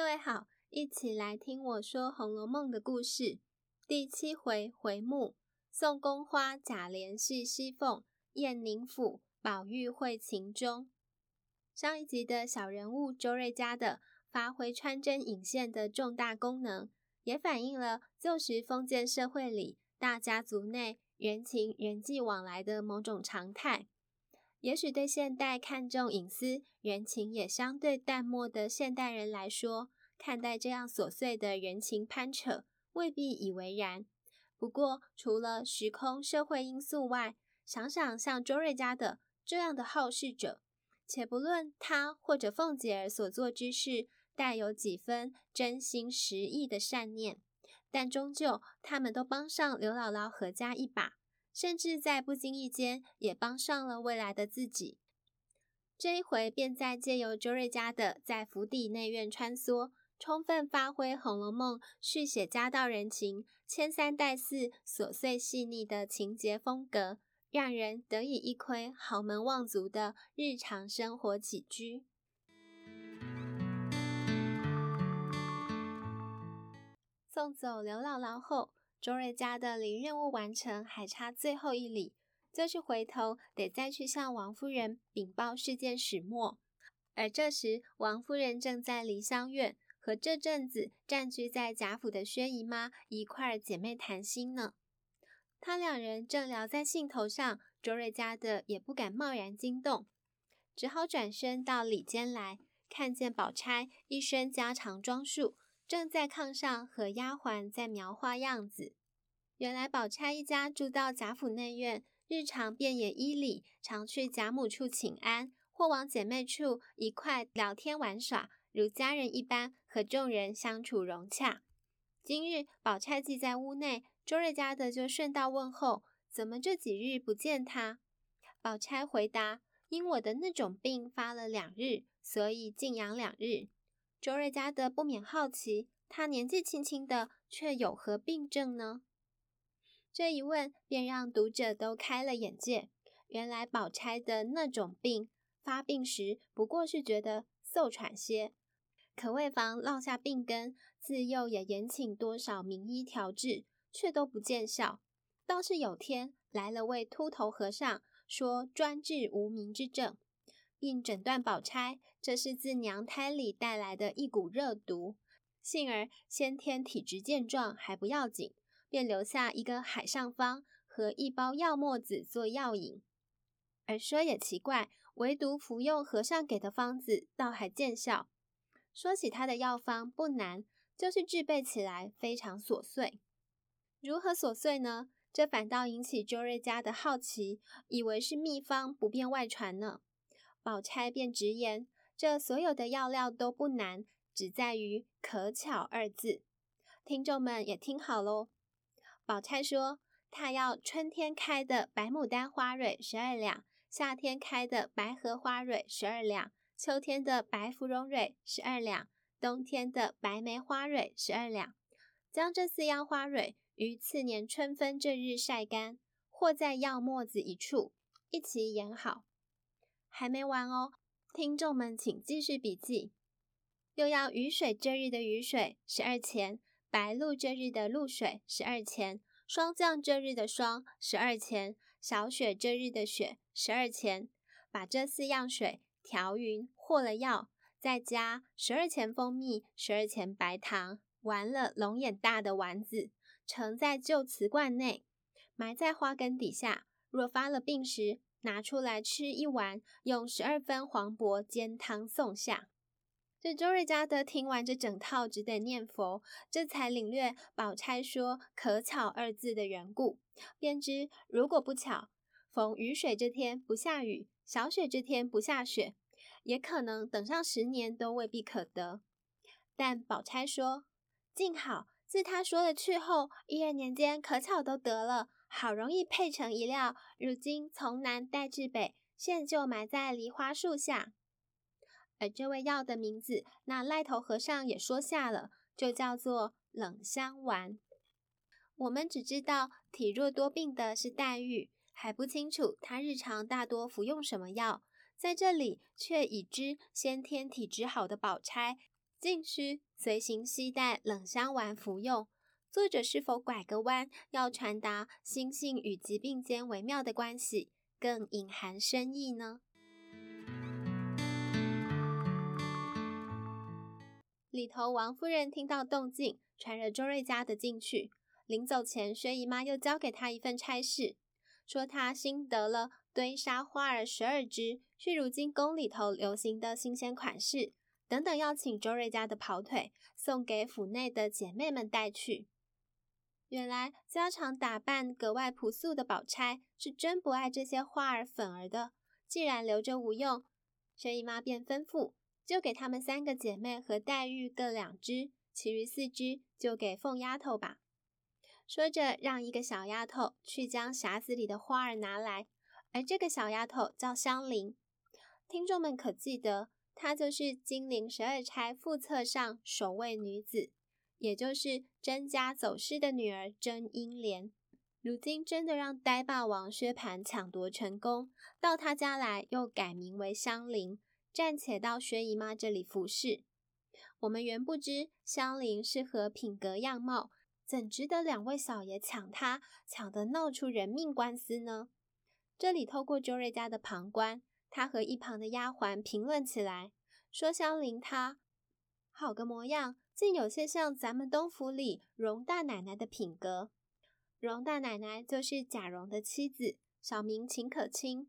各位好，一起来听我说《红楼梦》的故事。第七回回目：宋宫花贾琏戏西凤，燕宁府宝玉会秦钟。上一集的小人物周瑞家的发挥穿针引线的重大功能，也反映了旧时封建社会里大家族内人情人际往来的某种常态。也许对现代看重隐私、人情也相对淡漠的现代人来说，看待这样琐碎的人情攀扯，未必以为然。不过，除了时空社会因素外，想想像周瑞家的这样的好事者，且不论他或者凤姐儿所做之事带有几分真心实意的善念，但终究他们都帮上刘姥姥何家一把。甚至在不经意间也帮上了未来的自己。这一回便在借由周瑞家的在府邸内院穿梭，充分发挥《红楼梦》续写家道人情、牵三带四、琐碎细腻的情节风格，让人得以一窥豪门望族的日常生活起居。送走刘姥姥后，周瑞家的离任务完成还差最后一里，就是回头得再去向王夫人禀报事件始末。而这时，王夫人正在梨香院和这阵子暂居在贾府的薛姨妈一块儿姐妹谈心呢。她两人正聊在兴头上，周瑞家的也不敢贸然惊动，只好转身到里间来，看见宝钗一身家常装束。正在炕上和丫鬟在描画样子。原来宝钗一家住到贾府内院，日常便也依礼常去贾母处请安，或往姐妹处一块聊天玩耍，如家人一般和众人相处融洽。今日宝钗既在屋内，周瑞家的就顺道问候，怎么这几日不见她？宝钗回答：因我的那种病发了两日，所以静养两日。周瑞家的不免好奇，他年纪轻轻的，却有何病症呢？这一问，便让读者都开了眼界。原来宝钗的那种病发病时，不过是觉得嗽喘些，可为防落下病根，自幼也延请多少名医调治，却都不见效。倒是有天来了位秃头和尚，说专治无名之症。并诊断宝钗，这是自娘胎里带来的一股热毒，幸而先天体质健壮还不要紧，便留下一个海上方和一包药末子做药引。而说也奇怪，唯独服用和尚给的方子，倒还见效。说起他的药方不难，就是制备起来非常琐碎。如何琐碎呢？这反倒引起周瑞家的好奇，以为是秘方，不便外传呢。宝钗便直言：“这所有的药料都不难，只在于‘可巧’二字。听众们也听好喽。”宝钗说：“她要春天开的白牡丹花蕊十二两，夏天开的白荷花蕊十二两，秋天的白芙蓉蕊十二两，冬天的白梅花蕊十二两。将这四样花蕊于次年春分这日晒干，或在药末子一处，一起研好。”还没完哦，听众们请继续笔记。又要雨水这日的雨水十二钱，白露这日的露水十二钱，霜降这日的霜十二钱，小雪这日的雪十二钱。把这四样水调匀和了药，再加十二钱蜂蜜，十二钱白糖，完了龙眼大的丸子，盛在旧瓷罐内，埋在花根底下。若发了病时，拿出来吃一碗，用十二分黄柏煎汤送下。这周瑞家的听完这整套，只得念佛，这才领略宝钗说“可巧”二字的缘故，便知如果不巧，逢雨水这天不下雨，小雪这天不下雪，也可能等上十年都未必可得。但宝钗说：“静好，自他说了去后，一二年间可巧都得了。”好容易配成一料，如今从南带至北，现就埋在梨花树下。而这味药的名字，那癞头和尚也说下了，就叫做冷香丸。我们只知道体弱多病的是黛玉，还不清楚她日常大多服用什么药。在这里却已知先天体质好的宝钗，禁须随行携带冷香丸服用。作者是否拐个弯，要传达心性与疾病间微妙的关系，更隐含深意呢？里头王夫人听到动静，传了周瑞家的进去。临走前，薛姨妈又交给她一份差事，说她新得了堆纱花儿十二只，是如今宫里头流行的新鲜款式，等等要请周瑞家的跑腿，送给府内的姐妹们带去。原来家常打扮格外朴素的宝钗是真不爱这些花儿粉儿的。既然留着无用，薛姨妈便吩咐，就给她们三个姐妹和黛玉各两只，其余四只就给凤丫头吧。说着，让一个小丫头去将匣子里的花儿拿来，而这个小丫头叫香菱。听众们可记得，她就是金陵十二钗副册上首位女子。也就是甄家走失的女儿甄英莲，如今真的让呆霸王薛蟠抢夺成功，到他家来又改名为香菱，暂且到薛姨妈这里服侍。我们原不知香菱是何品格样貌，怎值得两位小爷抢她，抢得闹出人命官司呢？这里透过周瑞家的旁观，他和一旁的丫鬟评论起来，说香菱她好个模样。竟有些像咱们东府里荣大奶奶的品格。荣大奶奶就是贾蓉的妻子，小名秦可卿，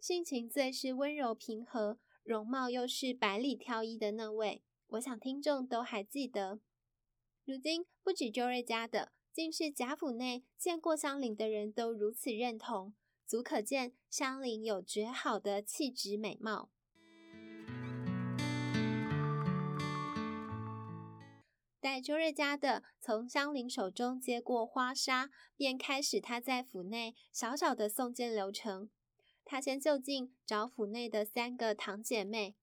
性情最是温柔平和，容貌又是百里挑一的那位。我想听众都还记得。如今不止周瑞家的，竟是贾府内见过香菱的人都如此认同，足可见香菱有绝好的气质美貌。待周瑞家的从香菱手中接过花纱，便开始他在府内小小的送件流程。他先就近找府内的三个堂姐妹。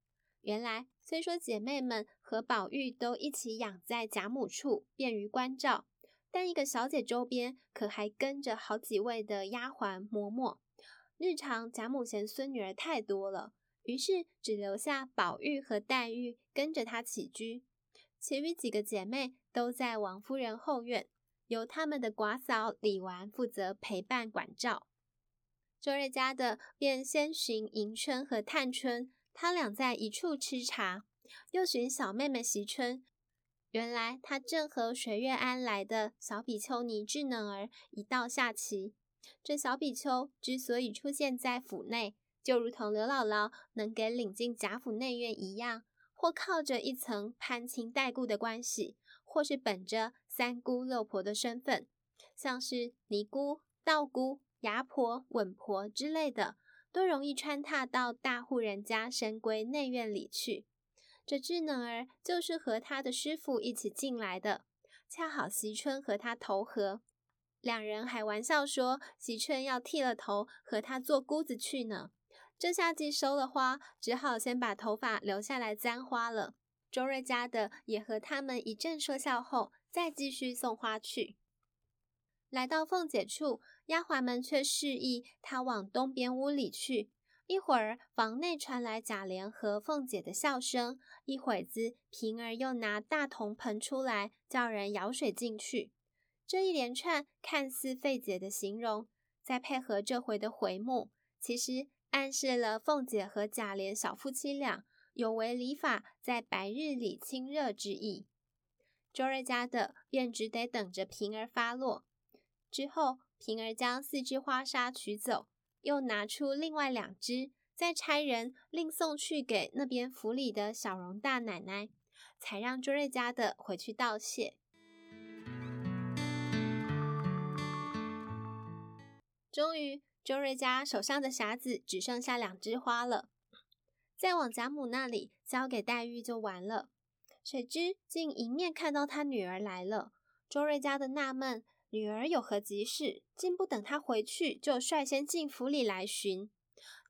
原来虽说姐妹们和宝玉都一起养在贾母处，便于关照，但一个小姐周边可还跟着好几位的丫鬟嬷嬷。日常贾母嫌孙女儿太多了，于是只留下宝玉和黛玉跟着她起居。其余几个姐妹都在王夫人后院，由他们的寡嫂李纨负责陪伴管照。周瑞家的便先寻迎春和探春，他俩在一处吃茶，又寻小妹妹惜春。原来她正和水月庵来的小比丘尼稚嫩儿一道下棋。这小比丘之所以出现在府内，就如同刘姥姥能给领进贾府内院一样。或靠着一层攀亲带故的关系，或是本着三姑六婆的身份，像是尼姑、道姑、牙婆、稳婆之类的，都容易穿踏到大户人家深闺内院里去。这智能儿就是和他的师傅一起进来的，恰好惜春和他投合，两人还玩笑说惜春要剃了头和他做姑子去呢。这下季收了花，只好先把头发留下来簪花了。周瑞家的也和他们一阵说笑后，再继续送花去。来到凤姐处，丫鬟们却示意她往东边屋里去。一会儿，房内传来贾琏和凤姐的笑声；一会子，平儿又拿大铜盆出来，叫人舀水进去。这一连串看似费解的形容，再配合这回的回目，其实。暗示了凤姐和贾琏小夫妻俩有违礼法，在白日里亲热之意。周瑞家的便只得等着平儿发落。之后，平儿将四枝花纱取走，又拿出另外两枝，再差人另送去给那边府里的小荣大奶奶，才让周瑞家的回去道谢。终于。周瑞家手上的匣子只剩下两枝花了，再往贾母那里交给黛玉就完了。谁知竟迎面看到他女儿来了，周瑞家的纳闷：女儿有何急事？竟不等她回去，就率先进府里来寻。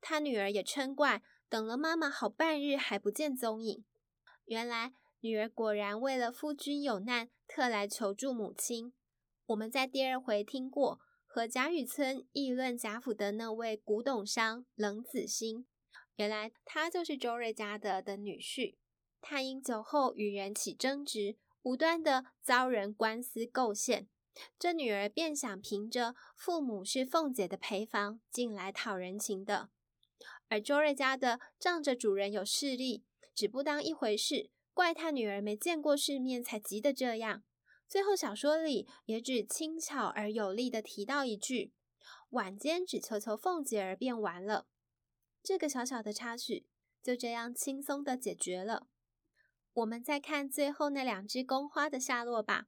他女儿也嗔怪：等了妈妈好半日还不见踪影。原来女儿果然为了夫君有难，特来求助母亲。我们在第二回听过。和贾雨村议论贾府的那位古董商冷子兴，原来他就是周瑞家的的女婿。他因酒后与人起争执，无端的遭人官司构陷。这女儿便想凭着父母是凤姐的陪房进来讨人情的，而周瑞家的仗着主人有势力，只不当一回事，怪他女儿没见过世面才急得这样。最后小说里也只轻巧而有力的提到一句：“晚间只求求凤姐儿便完了。”这个小小的插曲就这样轻松的解决了。我们再看最后那两只宫花的下落吧。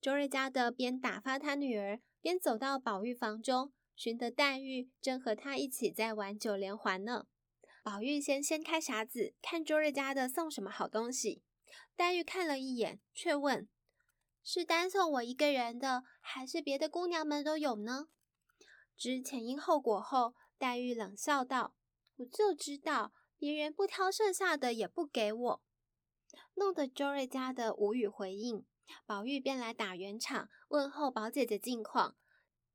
周瑞家的边打发他女儿，边走到宝玉房中，寻得黛玉正和他一起在玩九连环呢。宝玉先掀开匣子，看周瑞家的送什么好东西。黛玉看了一眼，却问：“是单送我一个人的，还是别的姑娘们都有呢？”知前因后果后，黛玉冷笑道：“我就知道，别人不挑剩下的也不给我。”弄得周瑞家的无语回应。宝玉便来打圆场，问候宝姐姐近况，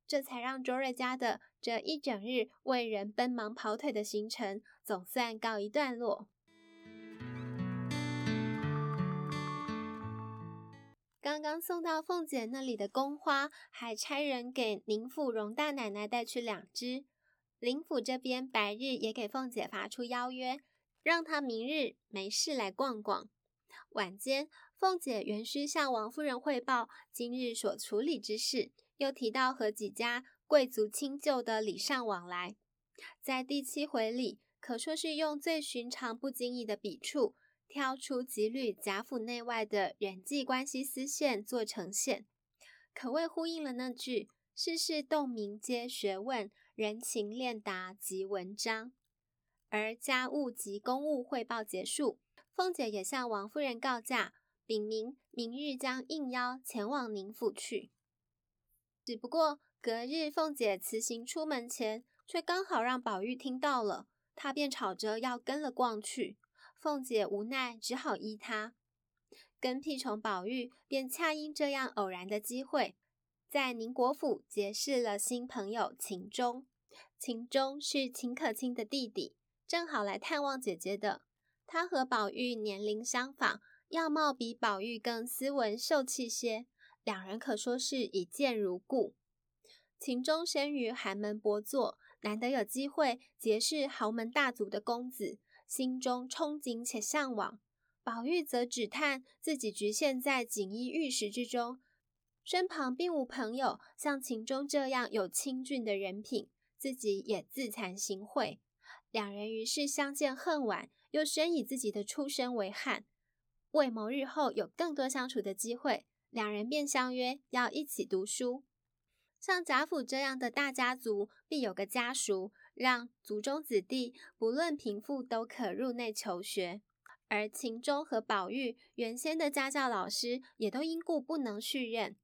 这才让周瑞家的这一整日为人奔忙跑腿的行程总算告一段落。刚刚送到凤姐那里的宫花，还差人给宁府荣大奶奶带去两只。林府这边白日也给凤姐发出邀约，让她明日没事来逛逛。晚间。凤姐原需向王夫人汇报今日所处理之事，又提到和几家贵族亲旧的礼尚往来，在第七回里可说是用最寻常不经意的笔触，挑出几缕贾府内外的人际关系丝线做呈现，可谓呼应了那句“世事洞明皆学问，人情练达即文章”。而家务及公务汇报结束，凤姐也向王夫人告假。禀明明日将应邀前往宁府去，只不过隔日凤姐辞行出门前，却刚好让宝玉听到了，他便吵着要跟了逛去。凤姐无奈，只好依他。跟屁虫宝玉便恰因这样偶然的机会，在宁国府结识了新朋友秦钟。秦钟是秦可卿的弟弟，正好来探望姐姐的。他和宝玉年龄相仿。样貌比宝玉更斯文秀气些，两人可说是一见如故。秦钟生于寒门薄作，难得有机会结识豪门大族的公子，心中憧憬且向往。宝玉则只叹自己局限在锦衣玉食之中，身旁并无朋友像秦钟这样有清俊的人品，自己也自惭形秽。两人于是相见恨晚，又深以自己的出身为憾。为谋日后有更多相处的机会，两人便相约要一起读书。像贾府这样的大家族，必有个家塾，让族中子弟不论贫富都可入内求学。而秦钟和宝玉原先的家教老师也都因故不能续任，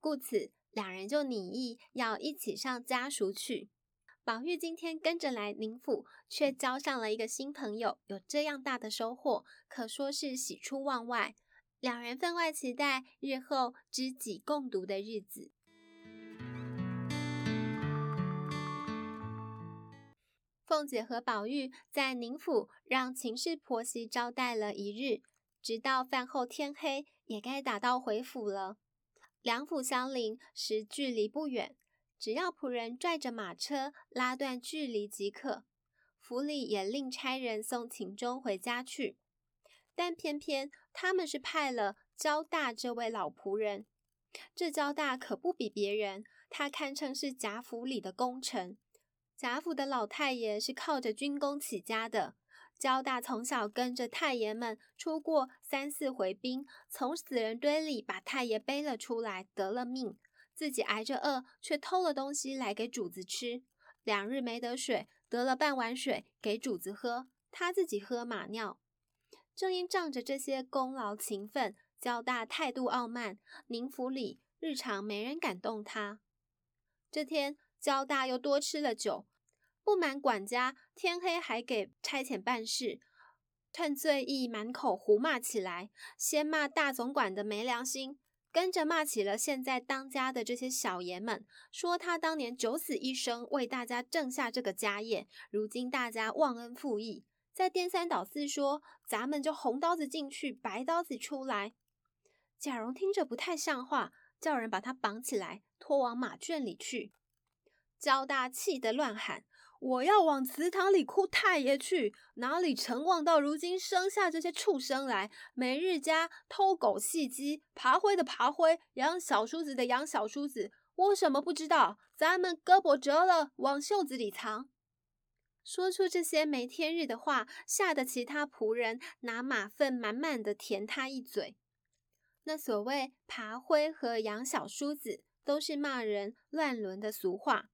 故此两人就拟议要一起上家塾去。宝玉今天跟着来宁府，却交上了一个新朋友，有这样大的收获，可说是喜出望外。两人分外期待日后知己共读的日子。凤姐和宝玉在宁府让秦氏婆媳招待了一日，直到饭后天黑，也该打道回府了。两府相邻，实距离不远。只要仆人拽着马车拉断距离即可。府里也另差人送秦钟回家去，但偏偏他们是派了焦大这位老仆人。这焦大可不比别人，他堪称是贾府里的功臣。贾府的老太爷是靠着军功起家的，焦大从小跟着太爷们出过三四回兵，从死人堆里把太爷背了出来，得了命。自己挨着饿，却偷了东西来给主子吃。两日没得水，得了半碗水给主子喝，他自己喝马尿。正因仗着这些功劳勤奋，焦大态度傲慢，宁府里日常没人敢动他。这天焦大又多吃了酒，不满管家天黑还给差遣办事，趁醉意满口胡骂起来，先骂大总管的没良心。跟着骂起了现在当家的这些小爷们，说他当年九死一生为大家挣下这个家业，如今大家忘恩负义，再颠三倒四说咱们就红刀子进去，白刀子出来。贾蓉听着不太像话，叫人把他绑起来，拖往马圈里去。焦大气得乱喊：“我要往祠堂里哭太爷去！哪里成望到如今生下这些畜生来，每日家偷狗戏鸡，爬灰的爬灰，养小叔子的养小叔子。我什么不知道？咱们胳膊折了，往袖子里藏。”说出这些没天日的话，吓得其他仆人拿马粪满满的填他一嘴。那所谓爬灰和养小叔子，都是骂人乱伦的俗话。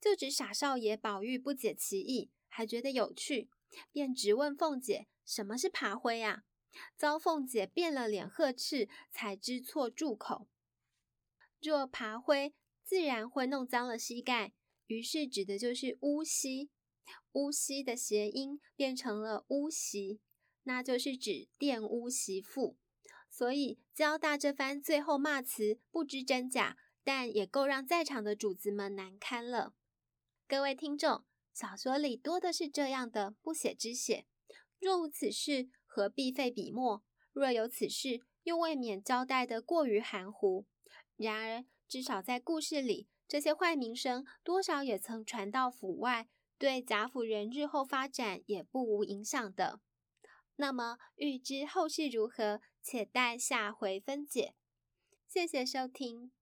就只傻少爷宝玉不解其意，还觉得有趣，便直问凤姐：“什么是爬灰啊？”遭凤姐变了脸呵斥，才知错住口。若爬灰，自然会弄脏了膝盖，于是指的就是污膝。污膝的谐音变成了污媳，那就是指玷污媳妇。所以焦大这番最后骂词不知真假，但也够让在场的主子们难堪了。各位听众，小说里多的是这样的不写之写。若无此事，何必费笔墨？若有此事，又未免交代得过于含糊。然而，至少在故事里，这些坏名声多少也曾传到府外，对贾府人日后发展也不无影响的。那么，欲知后事如何？且待下回分解。谢谢收听。